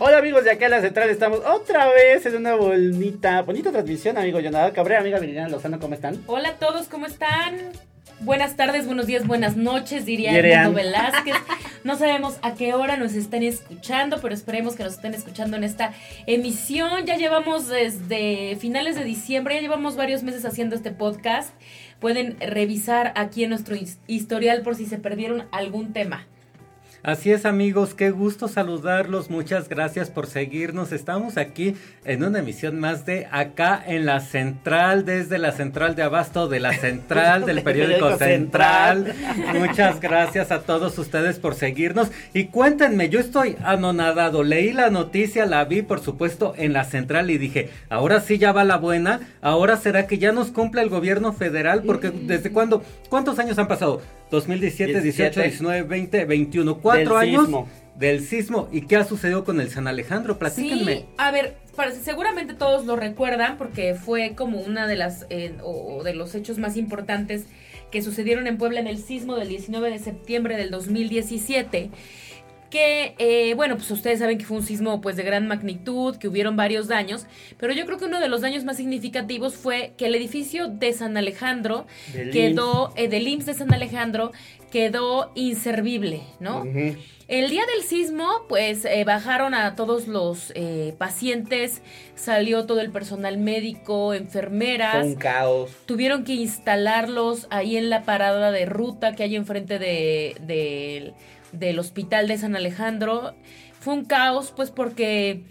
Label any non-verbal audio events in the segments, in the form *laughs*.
Hola amigos de acá en la central, estamos otra vez en una bonita, bonita transmisión, amigo Jonathan Cabrera, amiga Viridiana Lozano, ¿cómo están? Hola a todos, ¿cómo están? Buenas tardes, buenos días, buenas noches, diría. Edmundo Velázquez. No sabemos a qué hora nos están escuchando, pero esperemos que nos estén escuchando en esta emisión. Ya llevamos desde finales de diciembre, ya llevamos varios meses haciendo este podcast. Pueden revisar aquí en nuestro his- historial por si se perdieron algún tema. Así es amigos, qué gusto saludarlos, muchas gracias por seguirnos. Estamos aquí en una emisión más de acá en la central, desde la central de abasto de la central del *laughs* periódico central. Muchas gracias a todos ustedes por seguirnos y cuéntenme, yo estoy anonadado, leí la noticia, la vi por supuesto en la central y dije, ahora sí ya va la buena, ahora será que ya nos cumple el gobierno federal, porque desde cuándo, ¿cuántos años han pasado? 2017, 18, 19, 20, 21, cuatro Del años sismo. del sismo. ¿Y qué ha sucedido con el San Alejandro? Platíquenme. Sí, a ver, para- seguramente todos lo recuerdan porque fue como una de las eh, o, o de los hechos más importantes que sucedieron en Puebla en el sismo del 19 de septiembre del 2017 que eh, bueno pues ustedes saben que fue un sismo pues de gran magnitud que hubieron varios daños pero yo creo que uno de los daños más significativos fue que el edificio de San Alejandro Del quedó eh, del IMSS de San Alejandro quedó inservible no el día del sismo, pues eh, bajaron a todos los eh, pacientes, salió todo el personal médico, enfermeras, Fue un caos. tuvieron que instalarlos ahí en la parada de ruta que hay enfrente de, de- del hospital de San Alejandro. Fue un caos, pues porque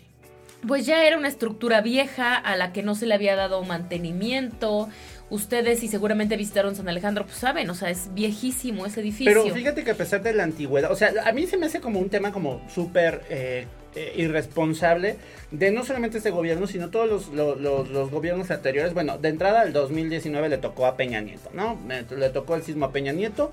pues ya era una estructura vieja a la que no se le había dado mantenimiento. Ustedes, y seguramente visitaron San Alejandro, pues saben, o sea, es viejísimo ese edificio. Pero fíjate que a pesar de la antigüedad, o sea, a mí se me hace como un tema como súper eh, eh, irresponsable de no solamente este gobierno, sino todos los, lo- los- los gobiernos anteriores. Bueno, de entrada al 2019 le tocó a Peña Nieto, ¿no? Le tocó el sismo a Peña Nieto.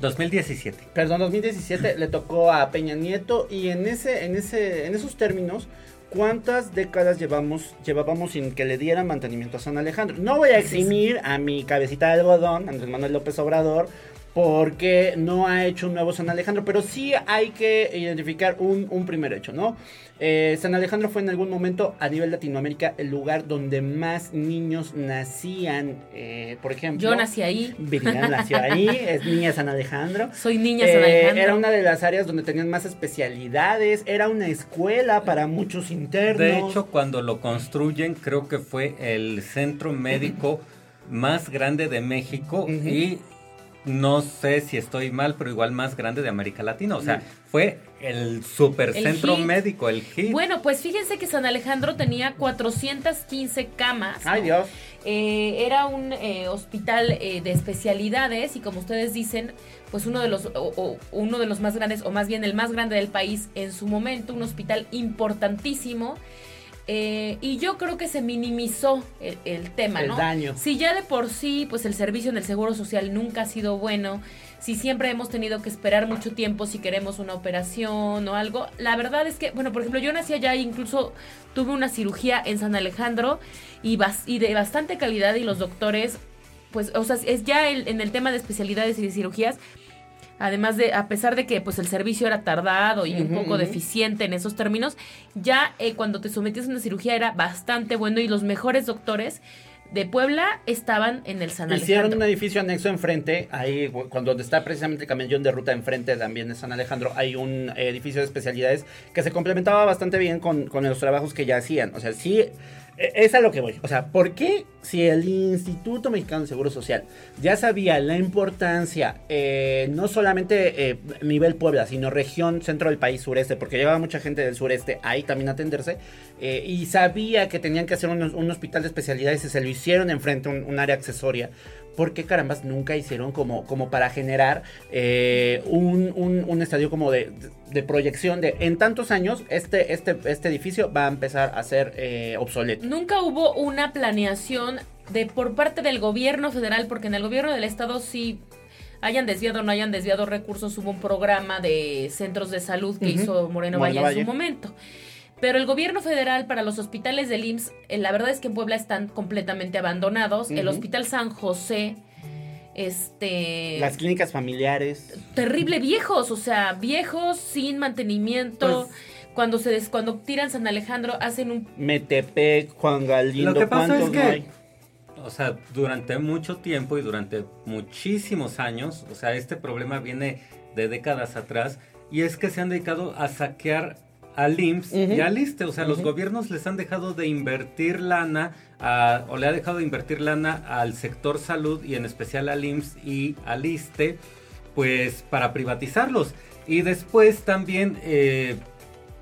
2017. Perdón, 2017 le tocó a Peña Nieto y en ese, en ese, en esos términos, ¿cuántas décadas llevamos, llevábamos sin que le dieran mantenimiento a San Alejandro? No voy a eximir a mi cabecita de algodón, Andrés Manuel López Obrador, porque no ha hecho un nuevo San Alejandro, pero sí hay que identificar un, un primer hecho, ¿no? Eh, San Alejandro fue en algún momento a nivel Latinoamérica el lugar donde más niños nacían, eh, por ejemplo. Yo nací ahí. Viridiana nació *laughs* ahí, es niña San Alejandro. Soy niña San Eh, Alejandro. era una de las áreas donde tenían más especialidades, era una escuela para muchos internos. De hecho, cuando lo construyen, creo que fue el centro médico *laughs* más grande de México y no sé si estoy mal, pero igual más grande de América Latina. O sea, Mm. fue el supercentro médico, el HIT. Bueno, pues fíjense que San Alejandro tenía 415 camas. Ay ¿no? Dios, Eh, era un eh, hospital eh, de especialidades y como ustedes dicen, pues uno de los o- o uno de los más grandes o más bien el más grande del país en su momento, un hospital importantísimo. Eh, y yo creo que se minimizó el, el tema, el ¿no? daño. Si ya de por sí, pues el servicio en el Seguro Social nunca ha sido bueno, si siempre hemos tenido que esperar mucho tiempo si queremos una operación o algo, la verdad es que, bueno, por ejemplo, yo nací allá e incluso tuve una cirugía en San Alejandro y, bas- y de bastante calidad y los doctores, pues, o sea, es ya el- en el tema de especialidades y de cirugías, Además de, a pesar de que pues el servicio era tardado y un poco deficiente en esos términos, ya eh, cuando te sometías a una cirugía era bastante bueno y los mejores doctores de Puebla estaban en el San Hicieron Alejandro. un edificio anexo enfrente, ahí cuando está precisamente el camellón de ruta enfrente también de San Alejandro, hay un edificio de especialidades que se complementaba bastante bien con, con los trabajos que ya hacían. O sea, sí, es a lo que voy. O sea, ¿por qué si el Instituto Mexicano de Seguro Social ya sabía la importancia, eh, no solamente eh, nivel Puebla, sino región centro del país sureste, porque llegaba mucha gente del sureste ahí también a atenderse, eh, y sabía que tenían que hacer un, hospital de especialidades y se lo hicieron enfrente, un área accesoria. ¿Por qué carambas nunca hicieron como, como para generar eh, un, un- un estadio como de, de proyección de en tantos años este, este, este edificio va a empezar a ser eh, obsoleto? Nunca hubo una planeación de por parte del gobierno federal, porque en el gobierno del estado sí hayan desviado o no hayan desviado recursos, hubo un programa de centros de salud que hizo Moreno Moreno Valle en Valle. su momento. Pero el gobierno federal para los hospitales del IMSS, eh, la verdad es que en Puebla están completamente abandonados. El. Hospital San José, este... Las clínicas familiares. terrible viejos, o sea, viejos sin mantenimiento. Pues- cuando se des, cuando tiran San Alejandro hacen un Metepec, Juan Galindo, Lo que pasa ¿cuántos es que- no hay? O sea, durante mucho tiempo y durante muchísimos años, o sea, este problema viene de décadas atrás, y es que se han dedicado a saquear al IMSS y al ISSSTE. O sea, los gobiernos les han dejado de invertir lana, a- o le ha dejado de invertir lana al sector salud y en especial al IMSS y al ISSSTE, pues para privatizarlos. Y después también, eh,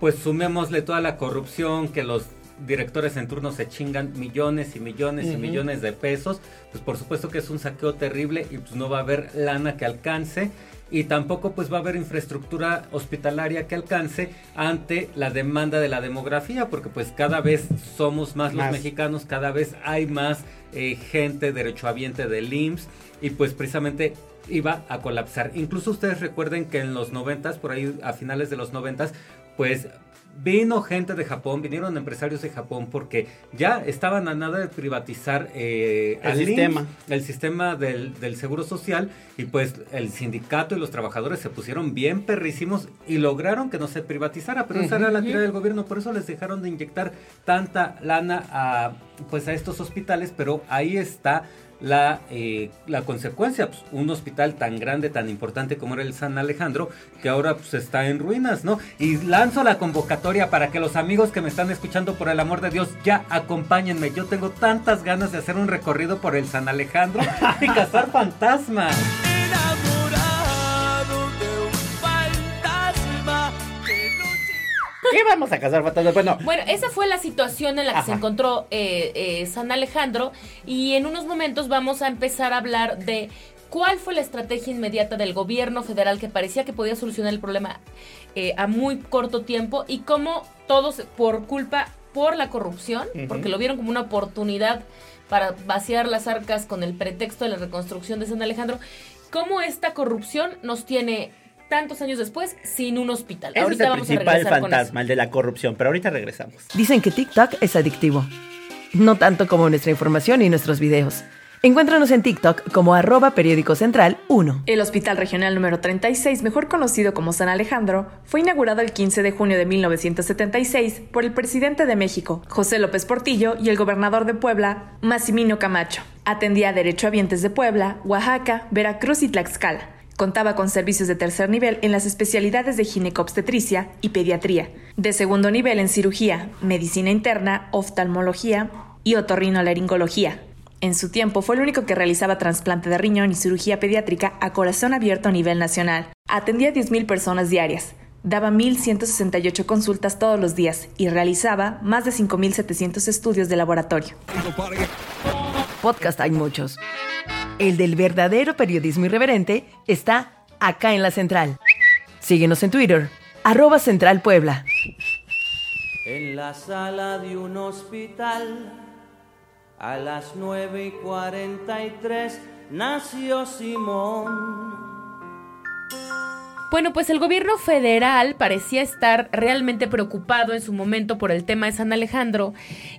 pues sumémosle toda la corrupción que los directores en turno se chingan millones y millones y millones de pesos, pues por supuesto que es un saqueo terrible y pues no va a haber lana que alcance y tampoco pues va a haber infraestructura hospitalaria que alcance ante la demanda de la demografía porque pues cada vez somos más los mexicanos, cada vez hay más eh, gente derechohabiente del IMSS y pues precisamente iba a colapsar. Incluso ustedes recuerden que en los noventas, por ahí a finales de los noventas, pues vino gente de Japón, vinieron empresarios de Japón porque ya estaban a nada de privatizar eh, El sistema. el sistema del, del seguro social y pues el sindicato y los trabajadores se pusieron bien perrísimos y lograron que no se privatizara, pero esa era la tirada del gobierno, por eso les dejaron de inyectar tanta lana a pues a estos hospitales, pero ahí está la, eh, la consecuencia, pues, un hospital tan grande, tan importante como era el San Alejandro, que ahora pues está en ruinas, ¿no? Y lanzo la convocatoria para que los amigos que me están escuchando, por el amor de Dios, ya acompáñenme. Yo tengo tantas ganas de hacer un recorrido por el San Alejandro *laughs* y cazar fantasmas. ¿Qué vamos a casar fantasmas? Bueno, Bueno, esa fue la situación en la que se encontró eh, eh, San Alejandro y en unos momentos vamos a empezar a hablar de cuál fue la estrategia inmediata del gobierno federal que parecía que podía solucionar el problema eh, a muy corto tiempo y cómo todos por culpa por la corrupción, porque lo vieron como una oportunidad para vaciar las arcas con el pretexto de la reconstrucción de San Alejandro, cómo esta corrupción nos tiene tantos años después sin un hospital. ese es Ahorita el vamos a principal regresar con eso. fantasma, el de la corrupción, pero ahorita regresamos. Dicen que TikTok es adictivo. No tanto como nuestra información y nuestros videos. Encuéntranos en TikTok como arroba periódico central 1. El Hospital Regional número 36, mejor conocido como San Alejandro, fue inaugurado el 15 de junio de 1976 por el presidente de México, José López Portillo, y el gobernador de Puebla, Massimino Camacho. Atendía a derechohabientes de Puebla, Oaxaca, Veracruz y Tlaxcala. Contaba con servicios de tercer nivel en las especialidades de ginecobstetricia y pediatría, de segundo nivel en cirugía, medicina interna, oftalmología y otorrinolaringología. En su tiempo fue el único que realizaba trasplante de riñón y cirugía pediátrica a corazón abierto a nivel nacional. Atendía a 10.000 personas diarias, daba 1.168 consultas todos los días y realizaba más de 5.700 estudios de laboratorio. Podcast hay muchos. El del verdadero periodismo irreverente está acá en la central. Síguenos en Twitter, arroba Central Puebla. En la sala de un hospital, a las 9 y 43, nació Simón. Bueno, pues el gobierno federal parecía estar realmente preocupado en su momento por el tema de San Alejandro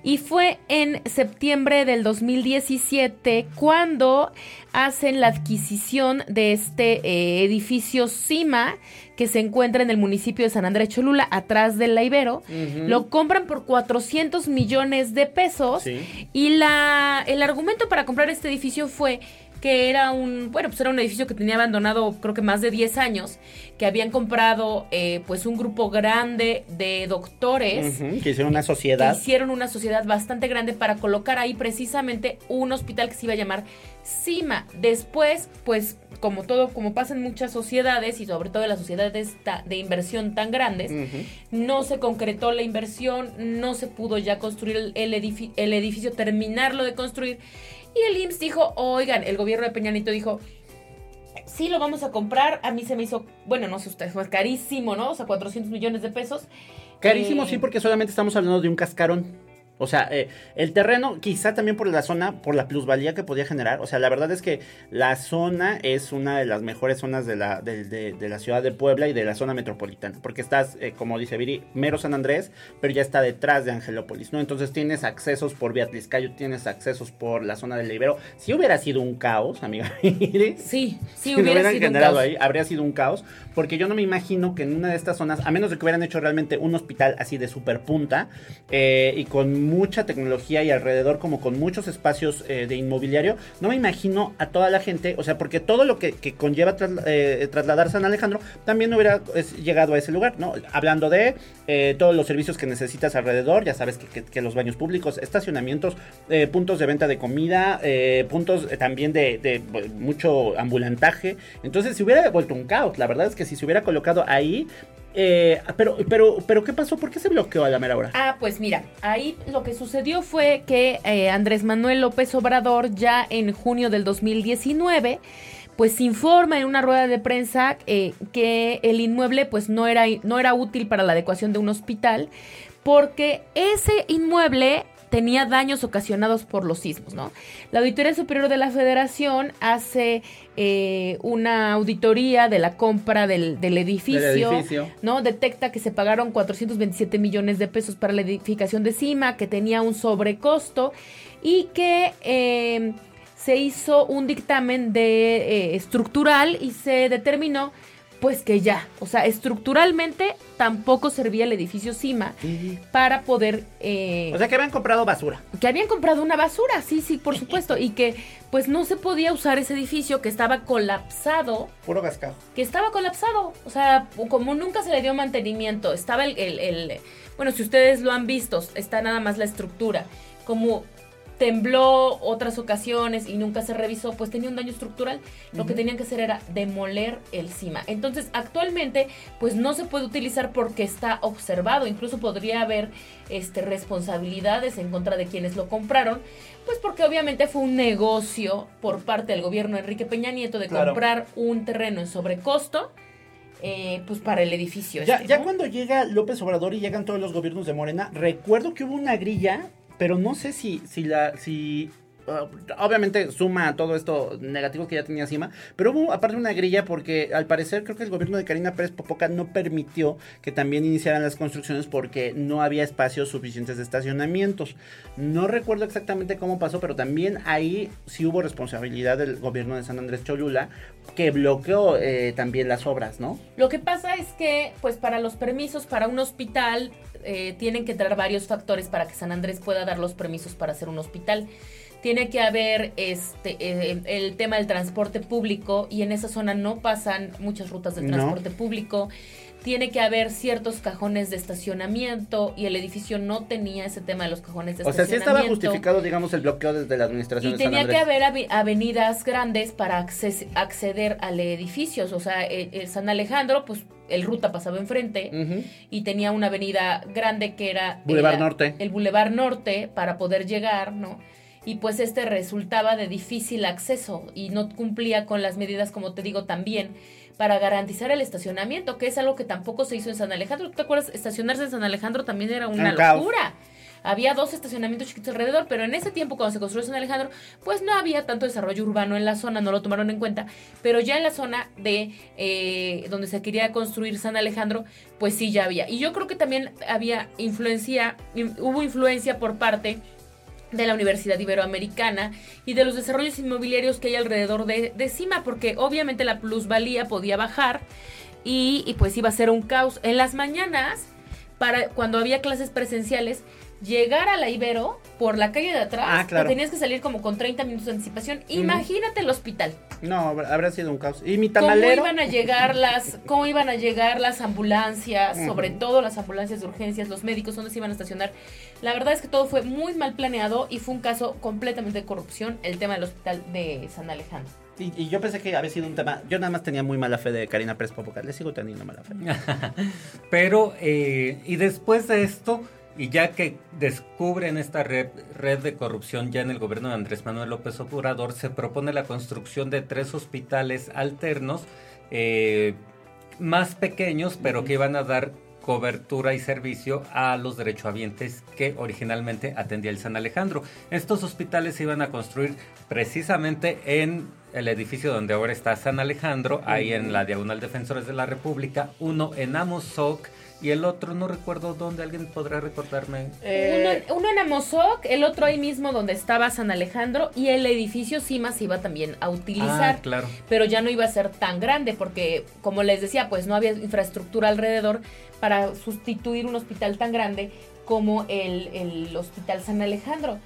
y fue en septiembre del 2017 cuando hacen la adquisición de este eh, edificio CIMA que se encuentra en el municipio de San Andrés Cholula, atrás del La Ibero. Lo compran por 400 millones de pesos Sí. y la, el argumento para comprar este edificio fue que era un, bueno, pues era un edificio que tenía abandonado creo que más de 10 años, que habían comprado eh, pues un grupo grande de doctores que hicieron una que sociedad. hicieron una sociedad bastante grande para colocar ahí precisamente un hospital que se iba a llamar CIMA. Después, pues como todo, como pasa en muchas sociedades y sobre todo en las sociedades de inversión tan grandes, no se concretó la inversión, no se pudo ya construir el, el edifi- el edificio, terminarlo de construir. Y el IMSS dijo, oigan, el gobierno de Peña Nieto dijo, sí lo vamos a comprar. A mí se me hizo, bueno, no sé ustedes, fue carísimo, ¿no? O sea, 400 millones de pesos. Carísimo, Eh, sí, porque solamente estamos hablando de un cascarón. O sea, eh, el terreno, quizá también por la zona, por la plusvalía que podía generar. O sea, la verdad es que la zona es una de las mejores zonas de la, de, de- de la ciudad de Puebla y de la zona metropolitana. Porque estás, eh, como dice Viri, mero San Andrés, pero ya está detrás de Angelópolis, ¿no? Entonces tienes accesos por Cayo, tienes accesos por la zona del Ibero. Si hubiera sido un caos, amiga *laughs* Viri, Sí, sí si hubiera hubieran sido un generado caos. ahí, habría sido un caos. Porque yo no me imagino que en una de estas zonas, a menos de que hubieran hecho realmente un hospital así de super punta eh, y con mucha tecnología y alrededor, como con muchos espacios eh, de inmobiliario, no me imagino a toda la gente, o sea, porque todo lo que, conlleva trasla- eh, trasladar San Alejandro también hubiera llegado a ese lugar, ¿no? Hablando de eh, todos los servicios que necesitas alrededor, ya sabes que, los baños públicos, estacionamientos, eh, puntos de venta de comida, puntos también de, pues, mucho ambulantaje. Entonces, se hubiera vuelto un caos. La verdad es que si se hubiera colocado ahí. Eh, pero, pero, pero, ¿qué pasó? ¿Por qué se bloqueó a la mera hora? Ah, pues mira, ahí lo que sucedió fue que eh, Andrés Manuel López Obrador ya en junio del 2019 pues informa en una rueda de prensa eh, que el inmueble pues no era, no era útil para la adecuación de un hospital porque ese inmueble tenía daños ocasionados por los sismos, ¿no? La Auditoría Superior de la Federación hace eh, una auditoría de la compra del, del edificio, Del edificio. ¿no? Detecta que se pagaron 427 millones de pesos para la edificación de CIMA, que tenía un sobrecosto y que eh, se hizo un dictamen de eh, estructural y se determinó pues que ya, o sea, estructuralmente tampoco servía el edificio CIMA para poder... eh, O sea, que habían comprado basura. que habían comprado una basura, sí, sí, por supuesto, y que pues no se podía usar ese edificio que estaba colapsado Puro cascajo. que estaba colapsado. O sea, como nunca se le dio mantenimiento, estaba el, el- el- bueno, si ustedes lo han visto, está nada más la estructura. Como tembló otras ocasiones y nunca se revisó, pues tenía un daño estructural. Lo que tenían que hacer era demoler el CIMA. Entonces, actualmente, pues no se puede utilizar porque está observado. Incluso podría haber este, responsabilidades en contra de quienes lo compraron. Pues porque obviamente fue un negocio por parte del gobierno de Enrique Peña Nieto de Claro. comprar un terreno en sobrecosto, eh, pues para el edificio. Ya, este, ya cuando llega López Obrador y llegan todos los gobiernos de Morena, recuerdo que hubo una grilla, pero no sé si, si la, si obviamente suma a todo esto negativo que ya tenía encima, pero hubo aparte una grilla porque al parecer creo que el gobierno de Karina Pérez Popoca no permitió que también iniciaran las construcciones porque no había espacios suficientes de estacionamientos. No recuerdo exactamente cómo pasó, pero también ahí sí hubo responsabilidad del gobierno de San Andrés Cholula que bloqueó eh, también las obras, ¿no? Lo que pasa es que, pues para los permisos para un hospital, eh, tienen que entrar varios factores para que San Andrés pueda dar los permisos para hacer un hospital. Tiene que haber este eh, el tema del transporte público y en esa zona no pasan muchas rutas del No. transporte público. Tiene que haber ciertos cajones de estacionamiento y el edificio no tenía ese tema de los cajones de O sea, sí estacionamiento. estaba justificado, digamos, el bloqueo desde la administración Y de San tenía que haber avenidas grandes para acces- acceder al edificio. O sea, el, el San Alejandro, pues el ruta pasaba enfrente y tenía una avenida grande que era Boulevard era Norte. El Boulevard Norte para poder llegar, ¿no? Y pues este resultaba de difícil acceso y no cumplía con las medidas, como te digo, también para garantizar el estacionamiento, que es algo que tampoco se hizo en San Alejandro. ¿Tú te acuerdas? Estacionarse en San Alejandro también era una locura. Había dos estacionamientos chiquitos alrededor, pero en ese tiempo cuando se construyó San Alejandro, pues no había tanto desarrollo urbano en la zona, no lo tomaron en cuenta, pero ya en la zona de eh, donde se quería construir San Alejandro, pues sí ya había. Y yo creo que también había influencia, in- hubo influencia por parte de la Universidad Iberoamericana y de los desarrollos inmobiliarios que hay alrededor de, de Cima, porque obviamente la plusvalía podía bajar y, y pues iba a ser un caos. En las mañanas, para cuando había clases presenciales, llegar a la Ibero por la calle de atrás, Ah, claro. te tenías que salir como con 30 minutos de anticipación. Imagínate el hospital. No, habrá sido un caos. Y mi ¿Cómo tamalero. iban a llegar las, *laughs* cómo iban a llegar las ambulancias, sobre todo las ambulancias de urgencias, los médicos, dónde se iban a estacionar? La verdad es que todo fue muy mal planeado y fue un caso completamente de corrupción, el tema del hospital de San Alejandro. Y, y yo pensé que había sido un tema. Yo nada más tenía muy mala fe de Karina Pérez Popoca. Le sigo teniendo mala fe. *laughs* Pero, eh, y después de esto, y ya que descubren esta red, red de corrupción ya en el gobierno de Andrés Manuel López Obrador, se propone la construcción de tres hospitales alternos, eh, más pequeños, pero que iban a dar cobertura y servicio a los derechohabientes que originalmente atendía el San Alejandro. Estos hospitales se iban a construir precisamente en el edificio donde ahora está San Alejandro, ahí en la Diagonal Defensores de la República, uno en Amozoc y el otro no recuerdo dónde, alguien podrá recordarme. Eh, Uno, uno en Amozoc, el otro ahí mismo donde estaba San Alejandro y el edificio Cima se iba también a utilizar. Ah, claro. Pero ya no iba a ser tan grande porque, como les decía, pues no había infraestructura alrededor para sustituir un hospital tan grande como el, el Hospital San Alejandro.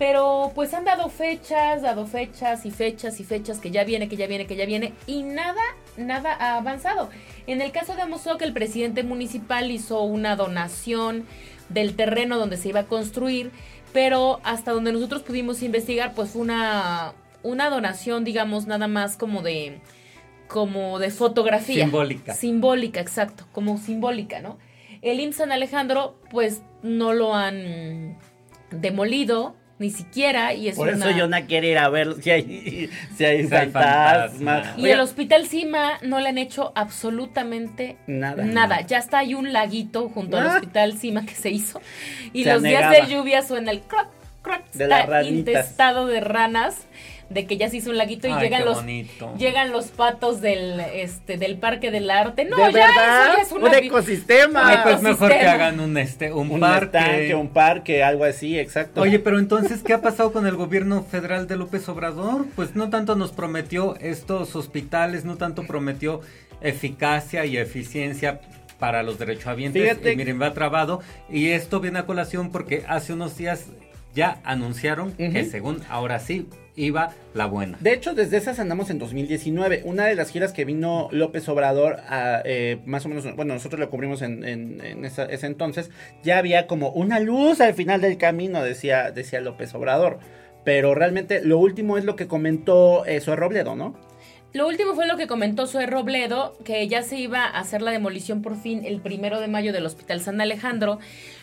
Pero pues han dado fechas, dado fechas y fechas y fechas que ya viene, que ya viene, que ya viene y nada, nada ha avanzado. En el caso de Amozoc, el presidente municipal hizo una donación del terreno donde se iba a construir, pero hasta donde nosotros pudimos investigar, pues fue una, una donación, digamos, nada más como de, como de fotografía. Simbólica. Simbólica, exacto, como simbólica, ¿no? El IMSS San Alejandro, pues no lo han demolido, ni siquiera, y es Por una... eso yo no quiero ir a ver si hay, *laughs* si hay fantasmas. Y el hospital Cima no le han hecho absolutamente Nada. Nada. Ya está hay un laguito junto al Ah. hospital Cima que se hizo. Y Se los días de lluvia suena el croc, croc. De está intestado de ranas, de que ya se hizo un laguito y Ay, llegan los bonito. llegan los patos del este del Parque del Arte. No, ¿De ya verdad? eso ya es una un ecosistema. Ay, pues mejor que hagan un este un, un parque. estanque, un parque, algo así, exacto. Oye, pero entonces, ¿qué ha pasado con el gobierno federal de López Obrador? Pues no tanto nos prometió estos hospitales, no tanto prometió eficacia y eficiencia para los derechohabientes. Fíjate- Y miren, va trabado. Y esto viene a colación porque hace unos días ya anunciaron que según ahora sí iba la buena. De hecho, desde esas andamos en 2019. Una de las giras que vino López Obrador, a, eh, más o menos, bueno, nosotros lo cubrimos en, en- en esa- ese entonces, ya había como una luz al final del camino, decía, decía López Obrador. Pero realmente lo último es lo que comentó eh, Zoe Robledo, ¿no? Lo último fue lo que comentó Zoe Robledo, que ya se iba a hacer la demolición por fin el primero de mayo del Hospital San Alejandro.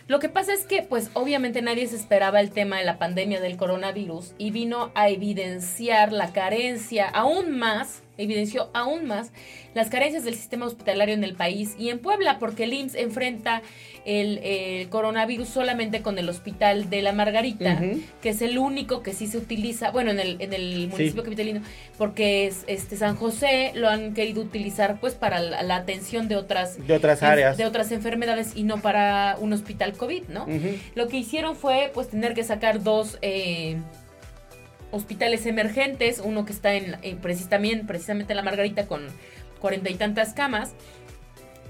Lo que pasa es que, pues, obviamente nadie se esperaba el tema de la pandemia del coronavirus y vino a evidenciar la carencia aún más, evidenció aún más las carencias del sistema hospitalario en el país y en Puebla, porque el IMSS enfrenta el, el coronavirus solamente con el Hospital de la Margarita, que es el único que sí se utiliza, bueno, en el, en el municipio capitalino, porque es este San José lo han querido utilizar pues para la, la atención de otras De otras áreas. de otras enfermedades y no para un hospital COVID, ¿no? Lo que hicieron fue pues tener que sacar dos eh, hospitales emergentes, uno que está en, en precis- también precisamente en la Margarita con cuarenta y tantas camas.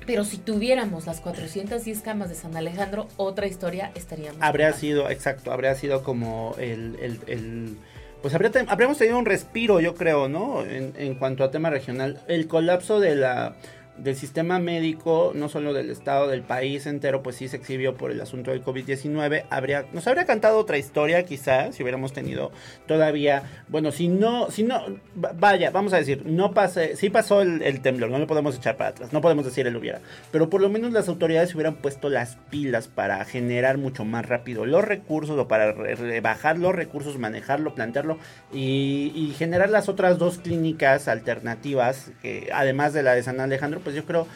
Pero si tuviéramos las 410 camas de San Alejandro, otra historia estaríamos. Habría sido, exacto, habría sido como el, el- el- pues habría habríamos tenido un respiro, yo creo, ¿no? En, en cuanto a tema regional. El colapso de la, del sistema médico, no solo del estado, del país entero, pues sí se exhibió por el asunto del COVID-19. Habría, nos habría cantado otra historia, quizás, si hubiéramos tenido todavía, bueno, si no, si no, va- vaya, vamos a decir, no pase, sí pasó el, temblor, no lo podemos echar para atrás, no podemos decir el hubiera, pero por lo menos las autoridades hubieran puesto las pilas para generar mucho más rápido los recursos o para re- rebajar los recursos, manejarlo, plantearlo y, y generar las otras dos clínicas alternativas, que además de la de San Alejandro, pues yo creo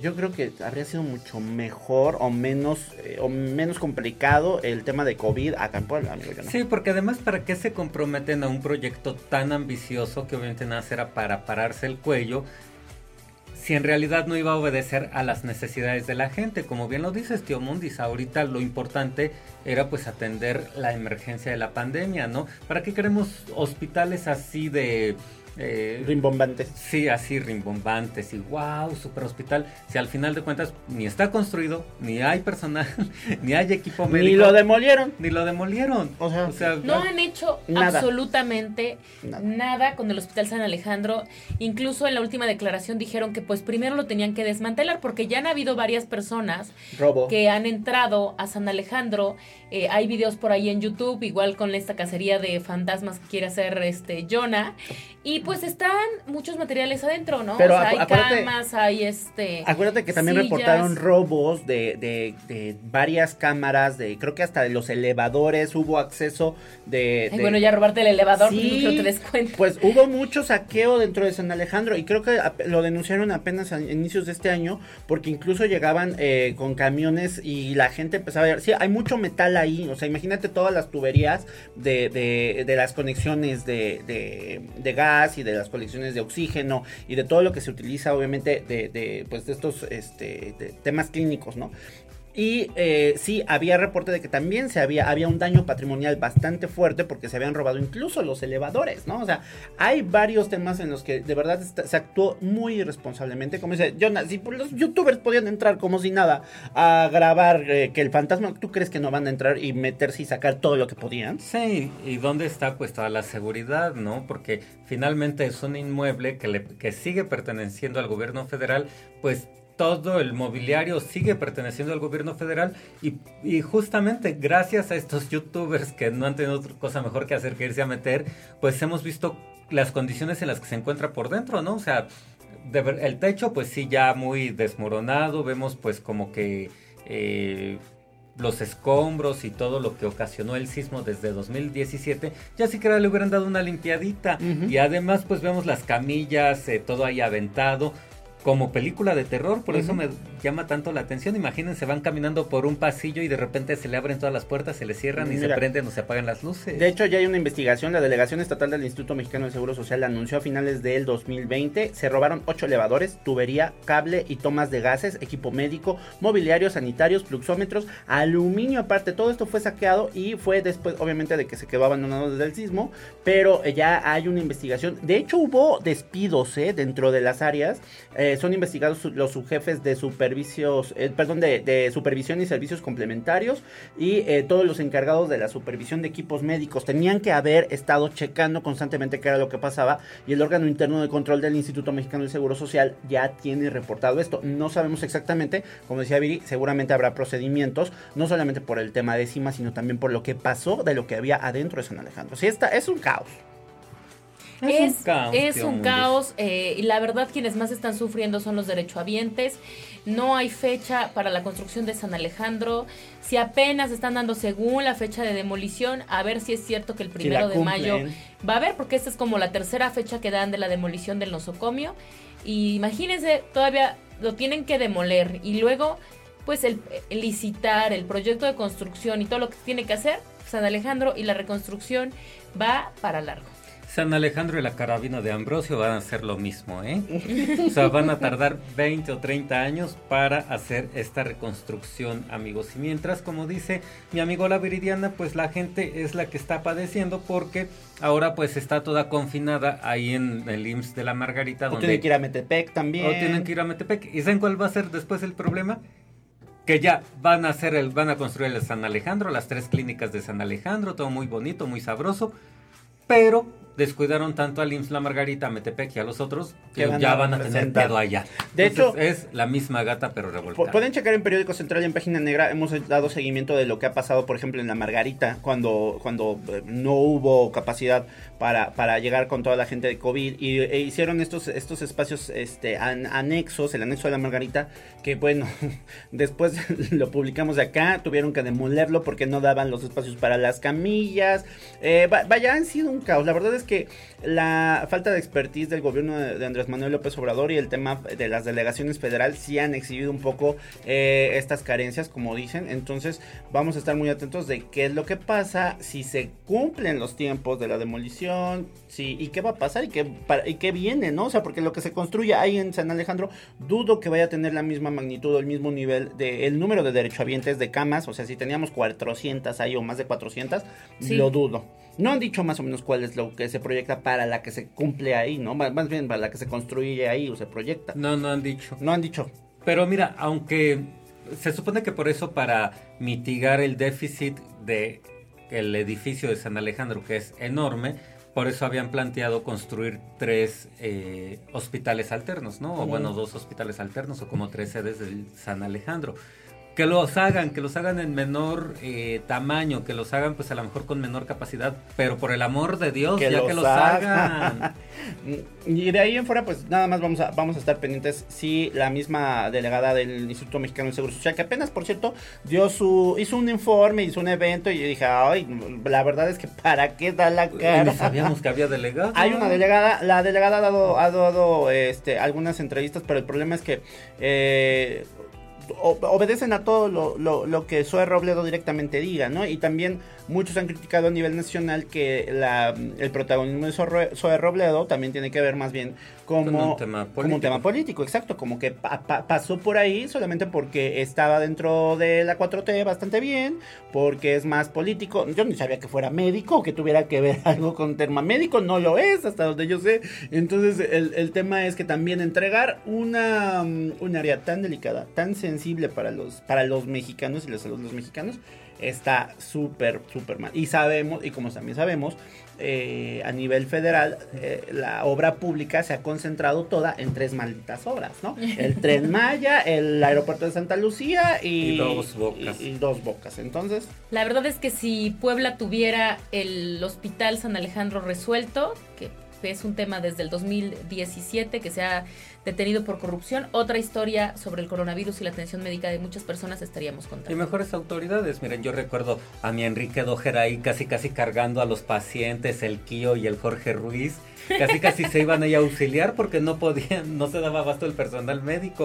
yo creo que habría sido mucho mejor o menos eh, o menos complicado el tema de COVID acá en Puebla, amigo. Yo no. Sí, porque además, ¿para qué se comprometen a un proyecto tan ambicioso que obviamente nada será para pararse el cuello? Si en realidad no iba a obedecer a las necesidades de la gente, como bien lo dices, tío Mundis, ahorita lo importante era pues atender la emergencia de la pandemia, ¿no? ¿Para qué queremos hospitales así de... eh, Rimbombantes. Sí, así rimbombantes y wow, super hospital. Si al final de cuentas ni está construido, ni hay personal, *laughs* ni hay equipo médico. Ni lo demolieron. Ni lo demolieron. O sea, No han hecho Nada. absolutamente Nada. nada. con el Hospital San Alejandro. Incluso en la última declaración dijeron que pues primero lo tenían que desmantelar porque ya han habido varias personas robo. que han entrado a San Alejandro. Eh, hay videos por ahí en YouTube, igual con esta cacería de fantasmas que quiere hacer este Jonah. Y pues pues están muchos materiales adentro, ¿no? Pero o sea, hay camas, hay este. Acuérdate que también sillas. reportaron robos de, de, de varias cámaras, de creo que hasta de los elevadores hubo acceso de... Ay, de- bueno, ya robarte el elevador, Sí, no te des cuenta. Pues hubo mucho saqueo dentro de San Alejandro y creo que lo denunciaron apenas a inicios de este año porque incluso llegaban eh, con camiones y la gente empezaba a ver, sí, hay mucho metal ahí, o sea, imagínate todas las tuberías de, de, las conexiones de, de, de y de las conexiones de oxígeno y de todo lo que se utiliza obviamente de, de pues de estos este, temas clínicos, ¿no? Y eh, sí, había reporte de que también se había, había un daño patrimonial bastante fuerte porque se habían robado incluso los elevadores, ¿no? O sea, hay varios temas en los que de verdad se actuó muy irresponsablemente. Como dice Jonas, si los youtubers podían entrar como si nada a grabar eh, que el fantasma, ¿tú crees que no van a entrar y meterse y sacar todo lo que podían? Sí, ¿y dónde está pues toda la seguridad, no? Porque finalmente es un inmueble que, le, que sigue perteneciendo al gobierno federal, pues todo el mobiliario sigue perteneciendo al gobierno federal y, y justamente gracias a estos youtubers que no han tenido otra cosa mejor que hacer que irse a meter, pues hemos visto las condiciones en las que se encuentra por dentro, ¿no? O sea, de ver- el techo pues sí ya muy desmoronado, vemos pues como que... eh, los escombros y todo lo que ocasionó el sismo desde 2017, ya siquiera le hubieran dado una limpiadita. Y además, pues vemos las camillas, eh, todo ahí aventado. Como película de terror, por eso me llama tanto la atención. Imagínense, van caminando por un pasillo y de repente se le abren todas las puertas, se le cierran y se prenden o se apagan las luces. De hecho, ya hay una investigación. La Delegación Estatal del Instituto Mexicano del Seguro Social anunció a finales del 2020. Se robaron ocho elevadores, tubería, cable y tomas de gases, equipo médico, mobiliario, sanitarios, fluxómetros, aluminio aparte. Todo esto fue saqueado y fue después, obviamente, de que se quedó abandonado desde el sismo. Pero eh, ya hay una investigación. De hecho, hubo despidos eh, dentro de las áreas. Eh, son investigados los subjefes de supervicios, eh, perdón, de, de supervisión y servicios complementarios y eh, todos los encargados de la supervisión de equipos médicos tenían que haber estado checando constantemente qué era lo que pasaba y el órgano interno de control del Instituto Mexicano del Seguro Social ya tiene reportado esto. No sabemos exactamente, como decía Viri, seguramente habrá procedimientos, no solamente por el tema de CIMA, sino también por lo que pasó de lo que había adentro de San Alejandro. Sí, está, es un caos. Es, un caos, es un caos eh, y la verdad quienes más están sufriendo son los derechohabientes. No hay fecha para la construcción de San Alejandro. Si apenas están dando según la fecha de demolición, a ver si es cierto que el primero de mayo va a haber, porque esta es como la tercera fecha que dan de la demolición del nosocomio. Y imagínense, todavía lo tienen que demoler y luego, pues el, el licitar, el proyecto de construcción y todo lo que tiene que hacer San Alejandro y la reconstrucción va para largo. San Alejandro y la carabina de Ambrosio van a hacer lo mismo, ¿eh? O sea, van a tardar 20 o 30 años para hacer esta reconstrucción, amigos. Y mientras, como dice mi amigo la Viridiana, pues la gente es la que está padeciendo porque ahora pues está toda confinada ahí en el IMSS de la Margarita. O donde tienen que ir a Metepec también. o tienen que ir a Metepec. ¿Y saben cuál va a ser después el problema? Que ya van a hacer el, van a construir el San Alejandro, las tres clínicas de San Alejandro, todo muy bonito, muy sabroso, pero descuidaron tanto al IMSS La Margarita, a Metepec y a los otros que van ya a van a tener pedo allá. De Entonces, hecho- es la misma gata pero revolcada. Pueden checar en Periódico Central y en Página Negra. Hemos dado seguimiento de lo que ha pasado, por ejemplo, en la Margarita, cuando, cuando eh, no hubo capacidad para, para llegar con toda la gente de COVID. Y e hicieron estos, estos espacios este, an- anexos, el anexo de la Margarita, que bueno, *laughs* después *laughs* lo publicamos de acá, tuvieron que demolerlo porque no daban los espacios para las camillas. Eh, va- vaya, han sido un caos. La verdad es que que la falta de expertise del gobierno de, de Andrés Manuel López Obrador y el tema de las delegaciones federal sí han exhibido un poco eh, estas carencias, como dicen. Entonces vamos a estar muy atentos de qué es lo que pasa, si se cumplen los tiempos de la demolición, si, y qué va a pasar y qué, para- y qué viene, ¿no? O sea, porque lo que se construye ahí en San Alejandro, dudo que vaya a tener la misma magnitud o el mismo nivel de el número de derechohabientes de camas. O sea, si teníamos 400 ahí o más de 400, Sí. lo dudo. No han dicho más o menos cuál es lo que se proyecta para la que se cumple ahí, ¿no? Más, más bien para la que se construye ahí o se proyecta. No, no han dicho. No han dicho. Pero mira, aunque se supone que por eso para mitigar el déficit de el edificio de San Alejandro, que es enorme, por eso habían planteado construir tres eh, hospitales alternos, ¿no? O bueno, dos hospitales alternos o como tres sedes del San Alejandro. Que los hagan, que los hagan en menor eh, tamaño, que los hagan pues a lo mejor con menor capacidad, pero por el amor de Dios, ya que los hagan. *laughs* y de ahí en fuera pues nada más vamos a, vamos a estar pendientes si la misma delegada del Instituto Mexicano del Seguro Social, que apenas por cierto dio su, hizo un informe, hizo un evento y yo dije, ay, la verdad es que para qué da la cara. Ni sabíamos que había delegada. Hay una delegada, la delegada ha dado, ha dado este, algunas entrevistas, pero el problema es que eh, obedecen a todo lo, lo, lo que Zoe Robledo directamente diga, ¿no? Y también muchos han criticado a nivel nacional que la, el protagonismo de Zoe Robledo también tiene que ver más bien como, Con un tema como un político. tema político, exacto, como que pa- pa- pasó por ahí solamente porque estaba dentro de la 4T bastante bien, porque es más político. Yo ni sabía que fuera médico o que tuviera que ver *laughs* algo con tema médico, no lo es, hasta donde yo sé. Entonces el, el tema es que también entregar una, mm, un área tan delicada, tan sensible para los, para los mexicanos y la salud de los mexicanos, está súper, súper mal. Y sabemos, y como también sabemos, eh, a nivel federal, eh, la obra pública se ha concentrado toda en tres malditas obras, ¿no? El *laughs* Tren Maya, el aeropuerto de Santa Lucía y, Y Dos Bocas. y- y dos bocas. Entonces, La verdad es que si Puebla tuviera el Hospital San Alejandro resuelto, que es un tema desde el 2017 que se ha detenido por corrupción, otra historia sobre el coronavirus y la atención médica de muchas personas estaríamos Y contando. mejores autoridades, miren, yo recuerdo a mi Enrique Dojera ahí casi casi cargando a los pacientes, el Kio y el Jorge Ruiz, casi casi se iban ahí a auxiliar porque no podían, no se daba abasto el personal médico.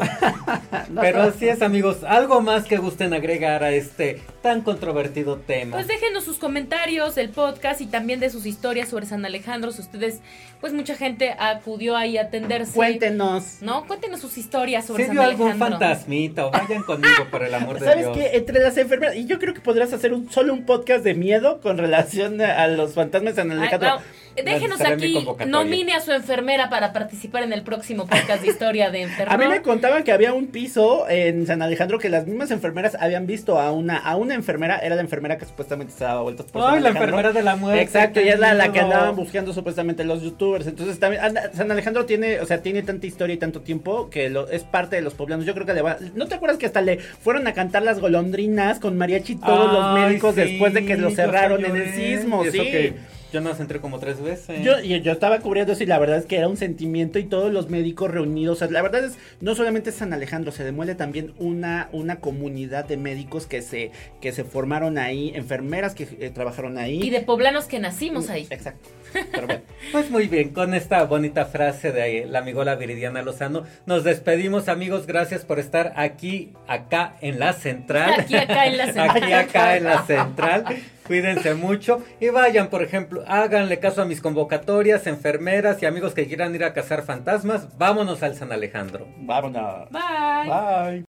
*laughs* Pero así es amigos, algo más que gusten agregar a este tan controvertido tema. Pues déjenos sus comentarios del podcast y también de sus historias sobre San Alejandro. Si ustedes, pues mucha gente acudió ahí a atenderse. cuéntenos. ¿No? Cuéntenos sus historias sobre Si San vio algún Alejandro. fantasmita o vayan conmigo por el amor de ¿Sabes Dios. qué? Entre las enfermeras, y yo creo que podrías hacer un, solo un podcast de miedo con relación a, a los fantasmas en el Ay, Alejandro. Déjenos Estaré en mi aquí. Nomine a su enfermera para participar en el próximo podcast de historia de *laughs* enfermero. A mí me contaban que había un piso en San Alejandro que las mismas enfermeras habían visto a una a una enfermera, era la enfermera que supuestamente se daba vueltas por San Ay, la Alejandro. enfermera de la muerte. Exacto, y es la, la que andaban buscando supuestamente los youtubers. Entonces también anda- San Alejandro tiene, o sea, tiene tanta historia y tanto tiempo que lo, es parte de los poblanos. Yo creo que le va, ¿no te acuerdas que hasta le fueron a cantar las golondrinas con mariachi todos los médicos sí, después de que lo cerraron en el sismo, sí. que yo no entré como tres veces. Yo, y yo estaba cubriendo eso y la verdad es que era un sentimiento y todos los médicos reunidos. O sea, la verdad es, no solamente San Alejandro, se demuele también una, una comunidad de médicos que se, que se formaron ahí, enfermeras que eh, trabajaron ahí. Y de poblanos que nacimos ahí. Exacto. *laughs* Pero bueno, Pues muy bien, con esta bonita frase de la amigola Viridiana Lozano, nos despedimos amigos, gracias por estar aquí, acá en la central. Aquí, acá en la central. *laughs* Aquí, acá en la central. Cuídense mucho y vayan, por ejemplo, háganle caso a mis convocatorias, enfermeras y amigos que quieran ir a cazar fantasmas. Vámonos al San Alejandro. vámonos. Bye. Bye.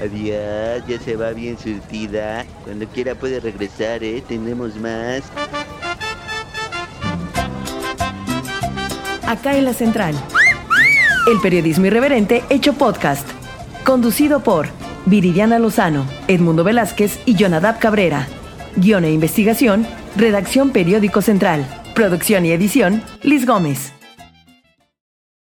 Adiós, ya se va bien surtida. Cuando quiera puede regresar, ¿eh? Tenemos más. Acá en la Central. El periodismo irreverente hecho podcast. Conducido por Viridiana Lozano, Edmundo Velázquez y Jonadab Cabrera. Guión e investigación, redacción Periódico Central. Producción y edición, Liz Gómez.